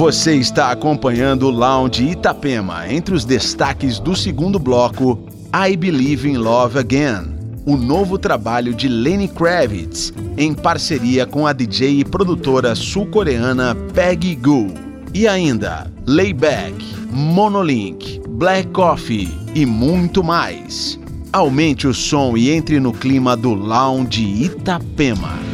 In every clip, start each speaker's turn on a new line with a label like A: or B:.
A: Você está acompanhando o Lounge Itapema. Entre os destaques do segundo bloco, I Believe in Love Again, o novo trabalho de Lenny Kravitz, em parceria com a DJ e produtora sul-coreana Peggy Goo. E ainda, Layback, Monolink, Black Coffee e muito mais. Aumente o som e entre no clima do Lounge Itapema.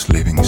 B: Spirit.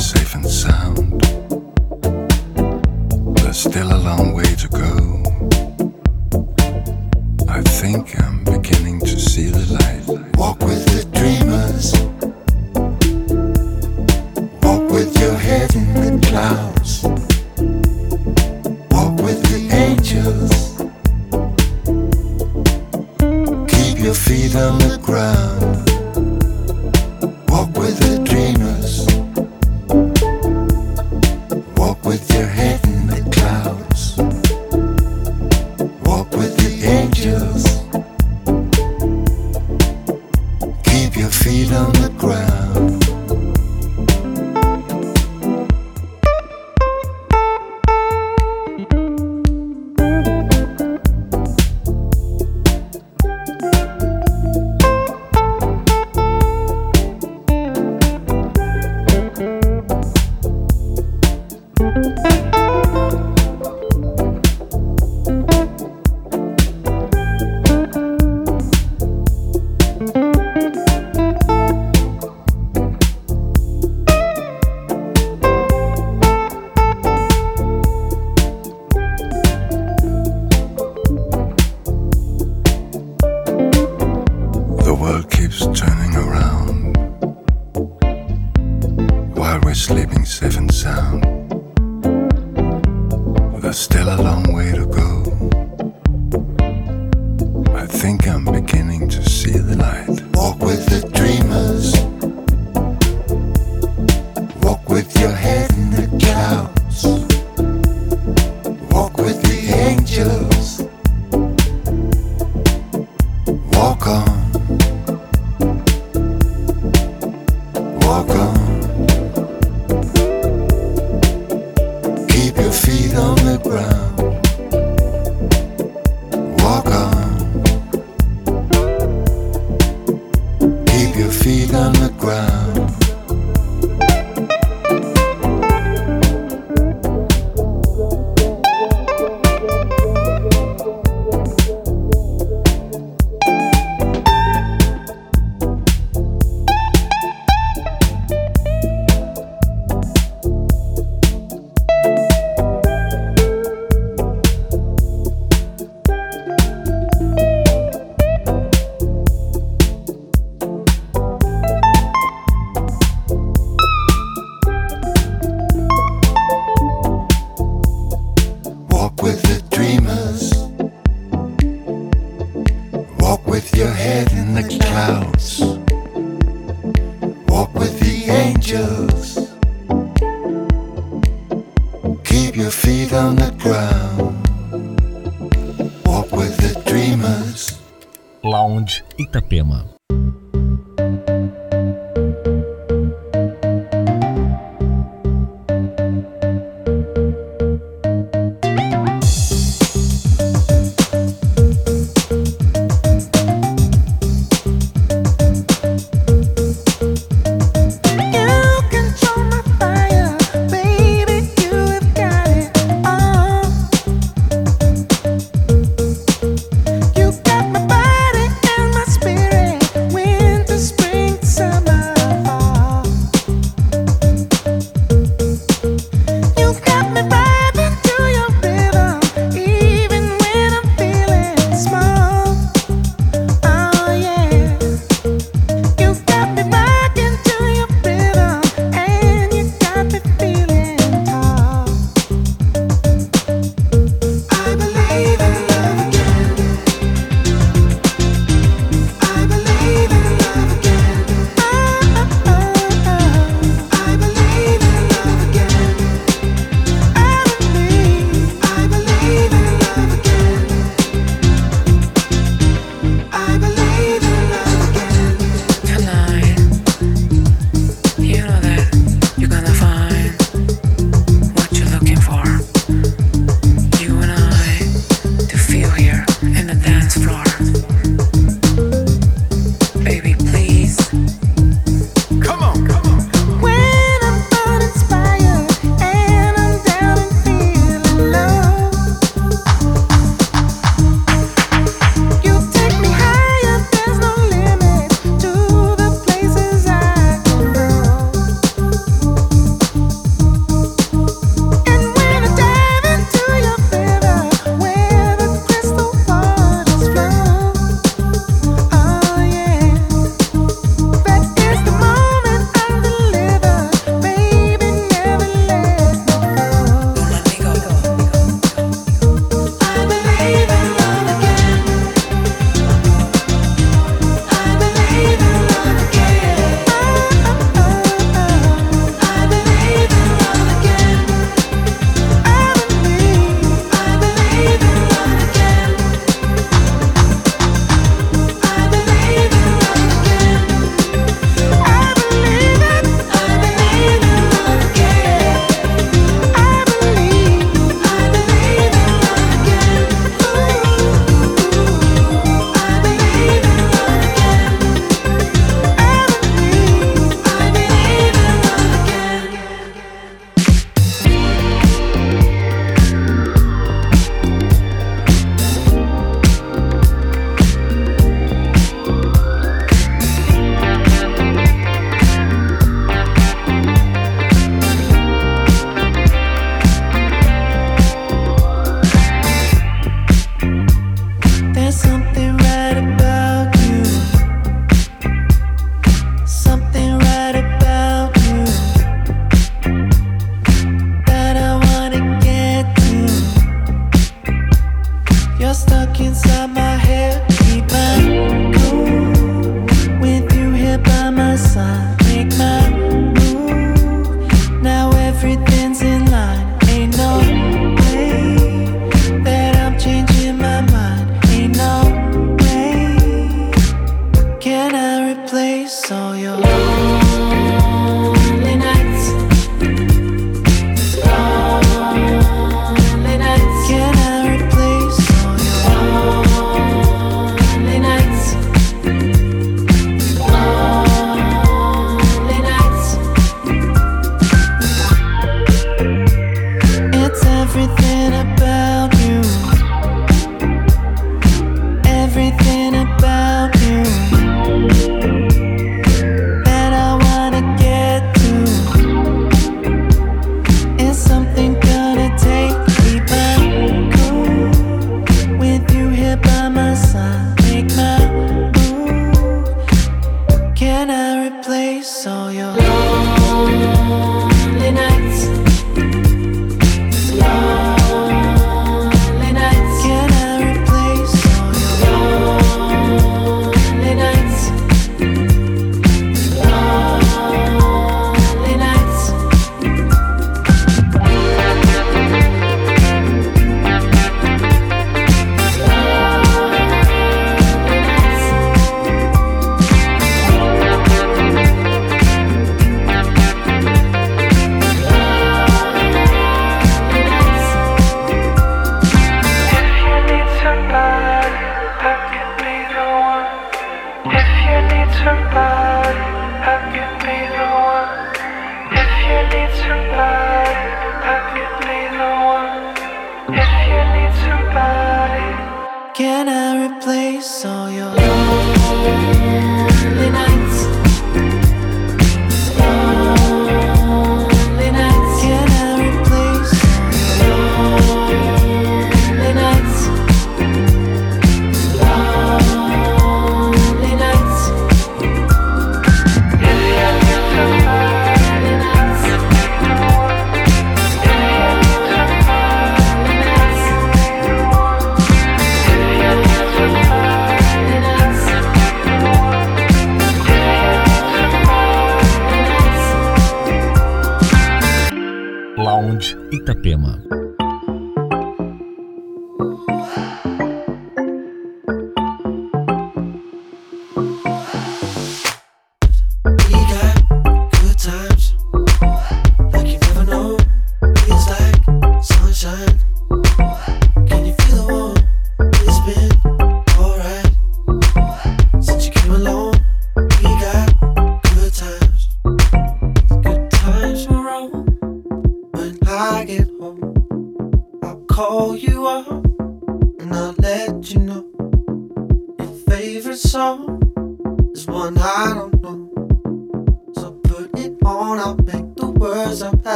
C: 哇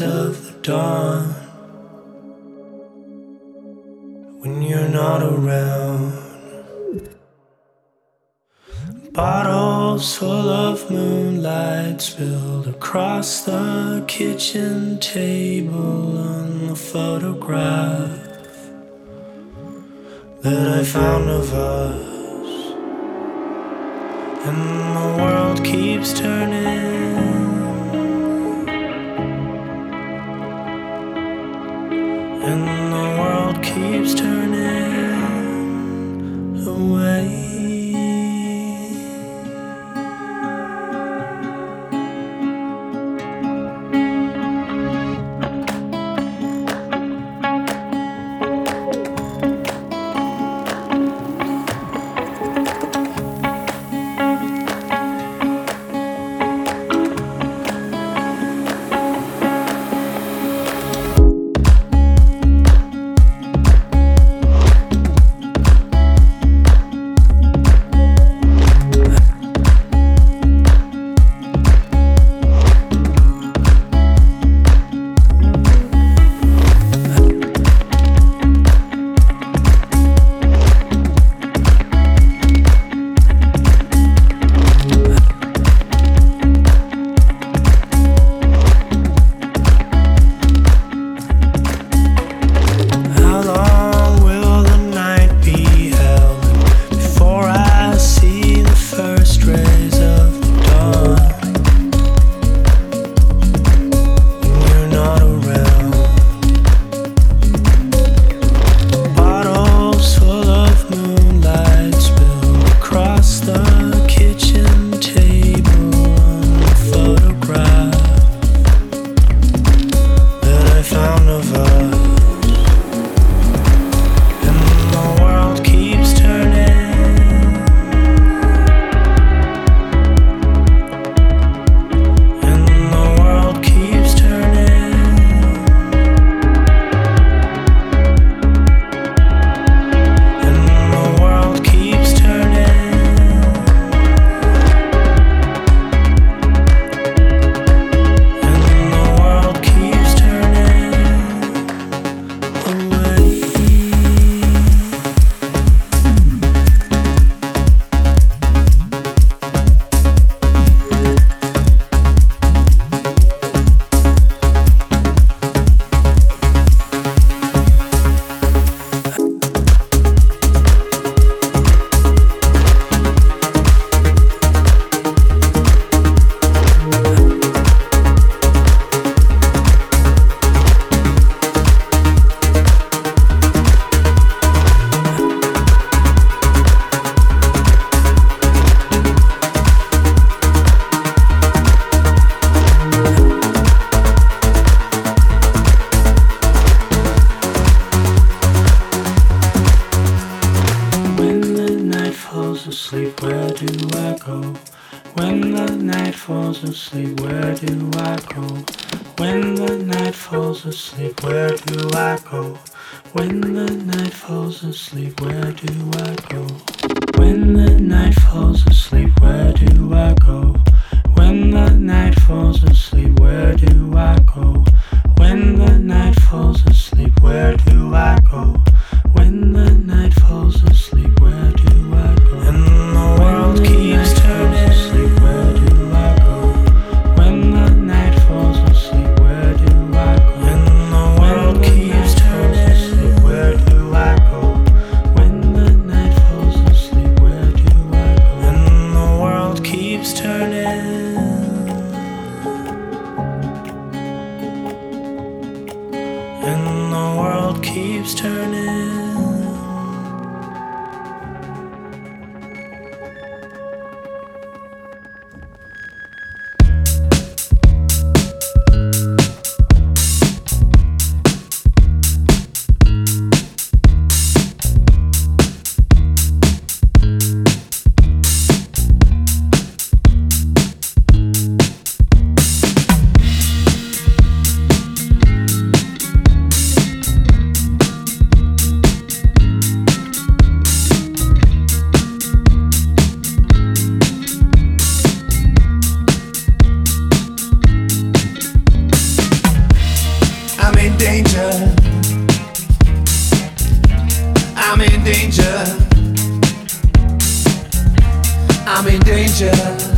C: of the dawn? When you're not around. Bottles full of moonlight spilled across the kitchen table on the photograph that I found of us. And the world keeps turning. And the world keeps turning away.
D: When the night falls asleep, where do I go? When
C: the night falls asleep, where do I go? When the night
B: falls asleep,
E: where do I go? When the night falls asleep, where do I go? When the night falls asleep, where do I go? When the night falls asleep, where do I go? When the night falls asleep. In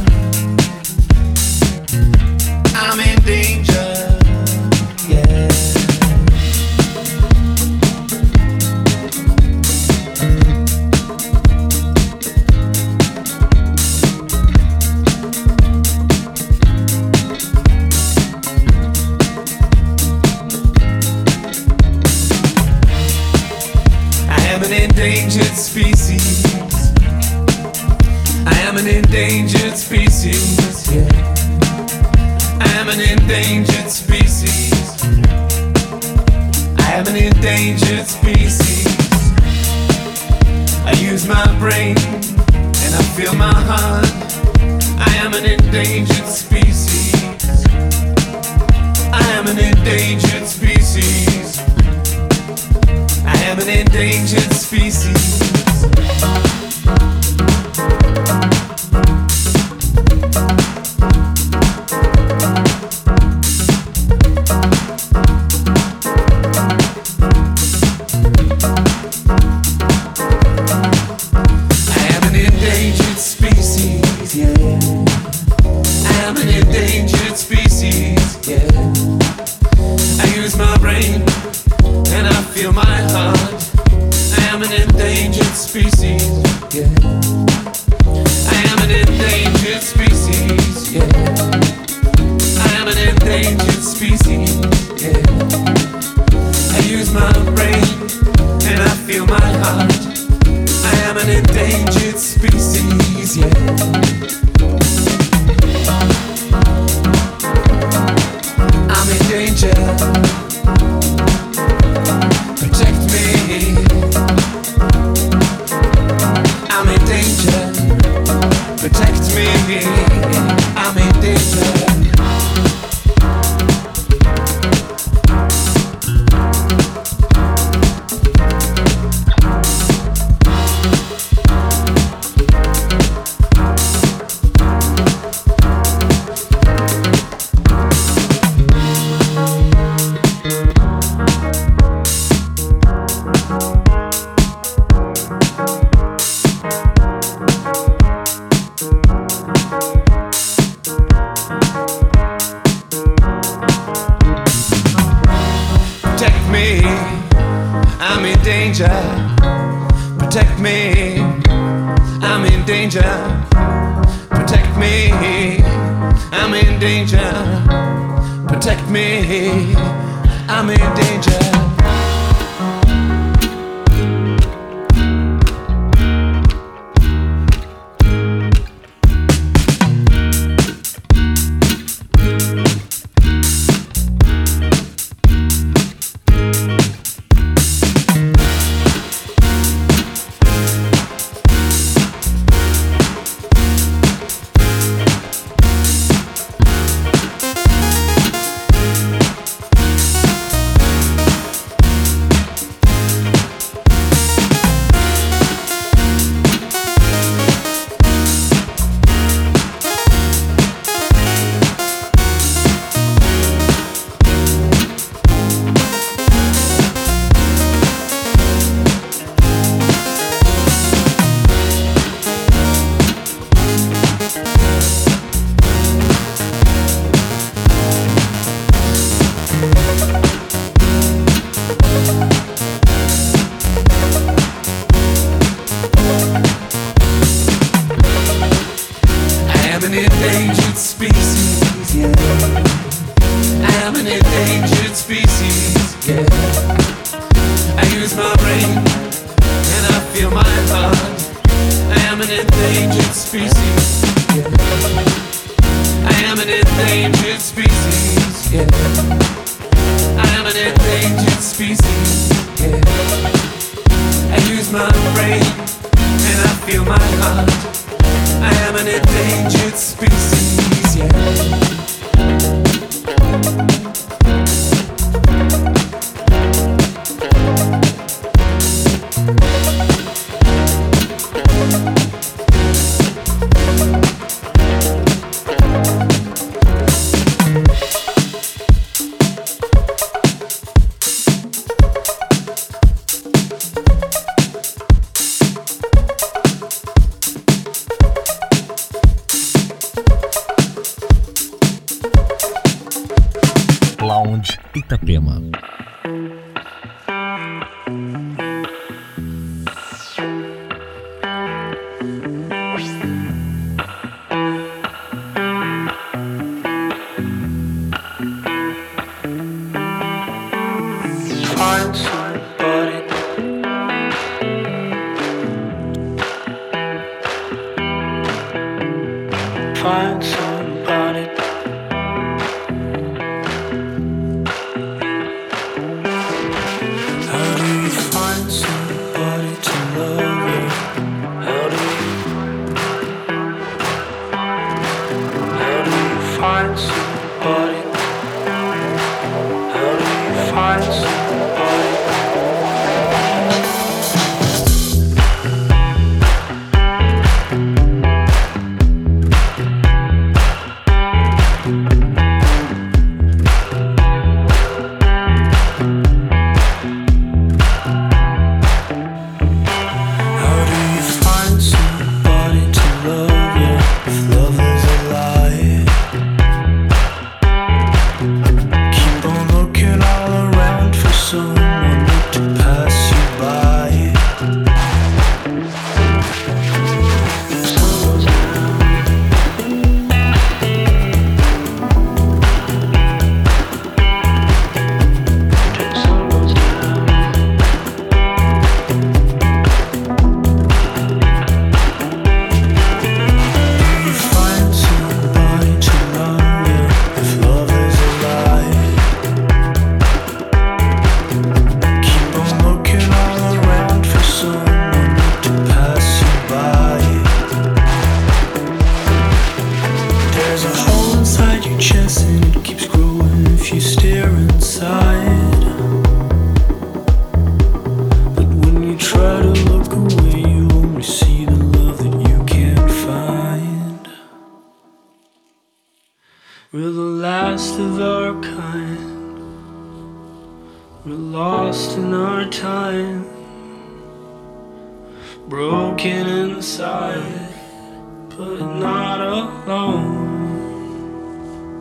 E: alone.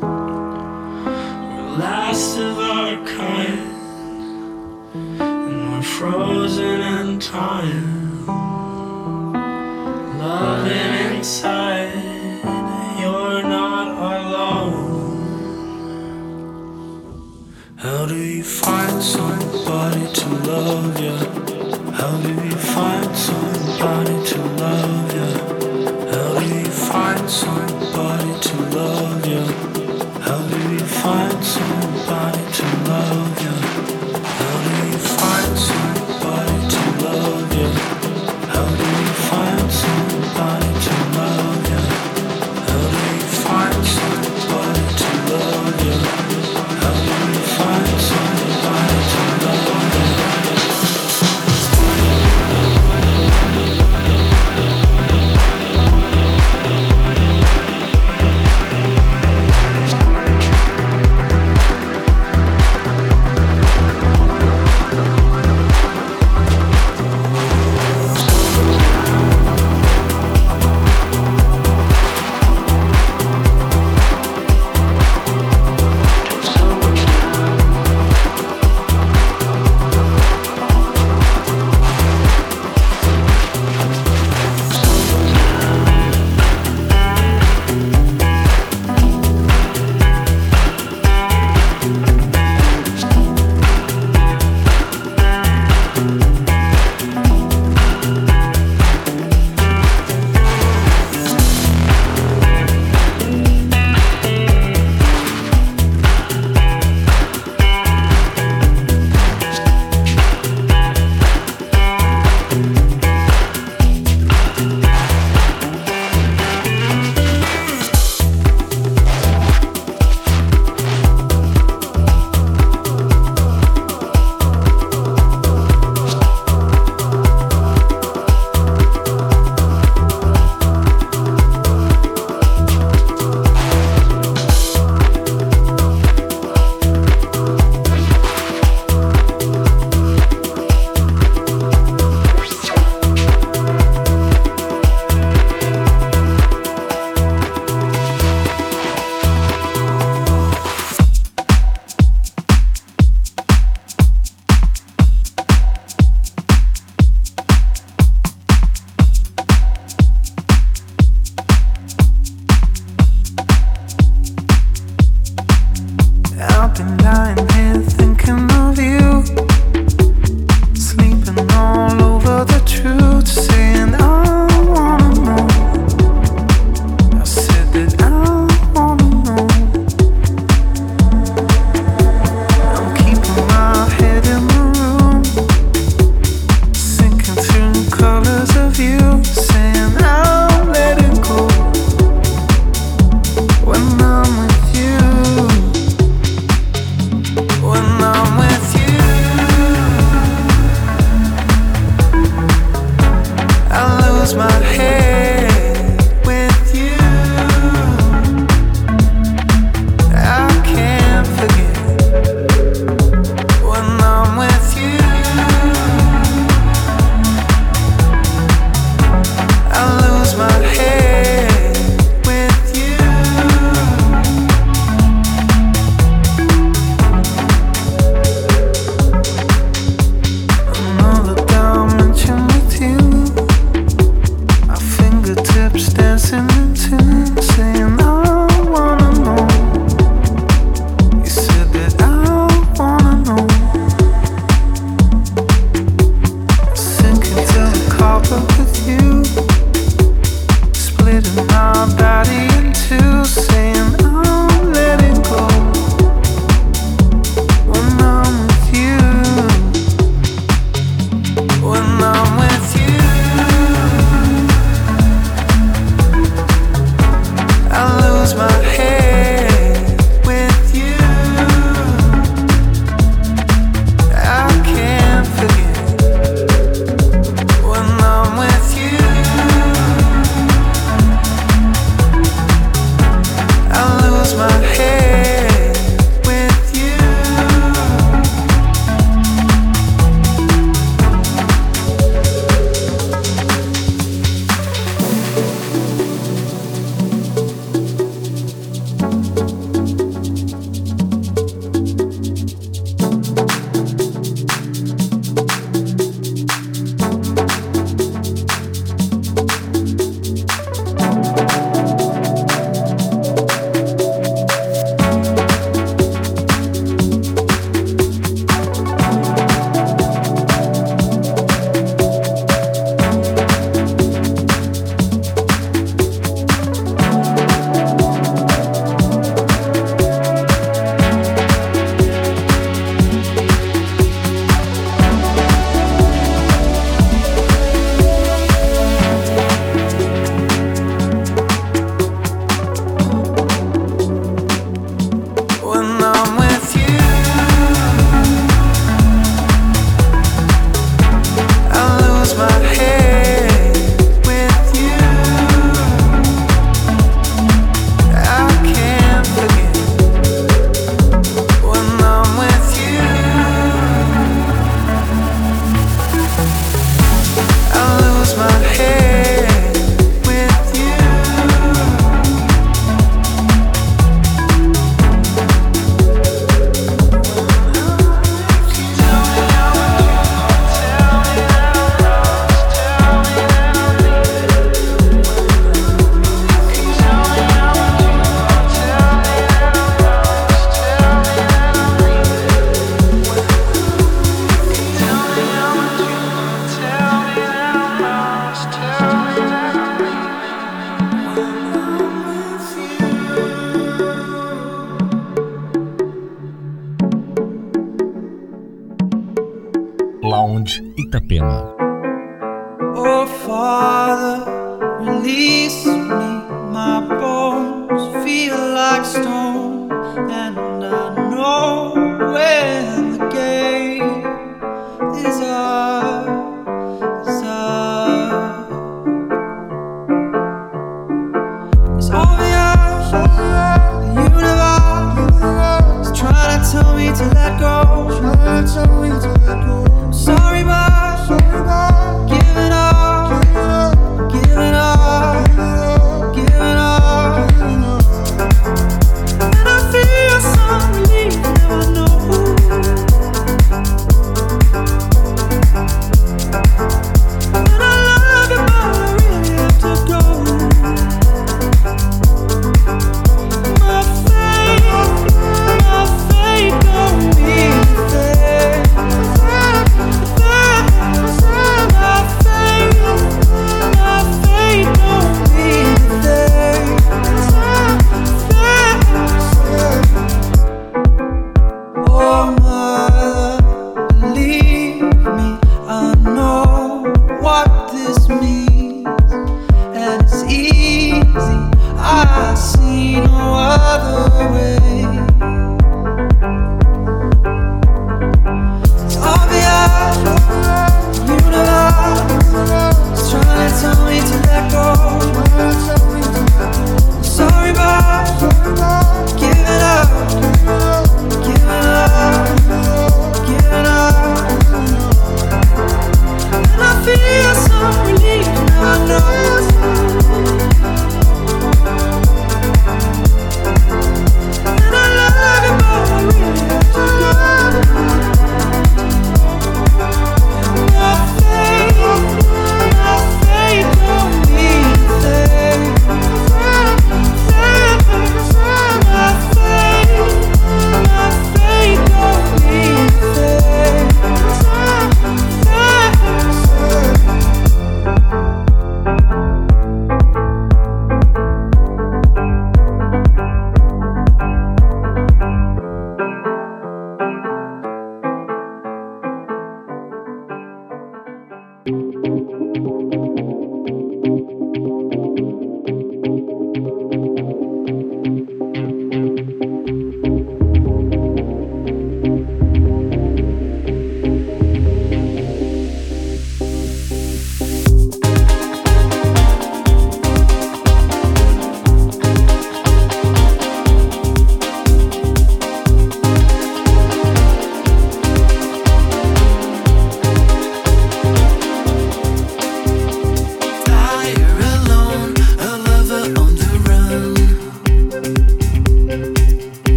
E: We're last of our kind, and we're frozen in time. Loving inside, you're not alone. How do you find somebody to love you?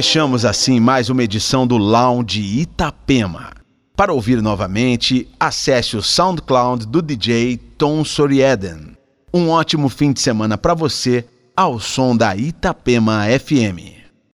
A: Fechamos assim mais uma edição do Lounge Itapema. Para ouvir novamente, acesse o SoundCloud do DJ Tom Sorieden. Um ótimo fim de semana para você ao som da Itapema FM.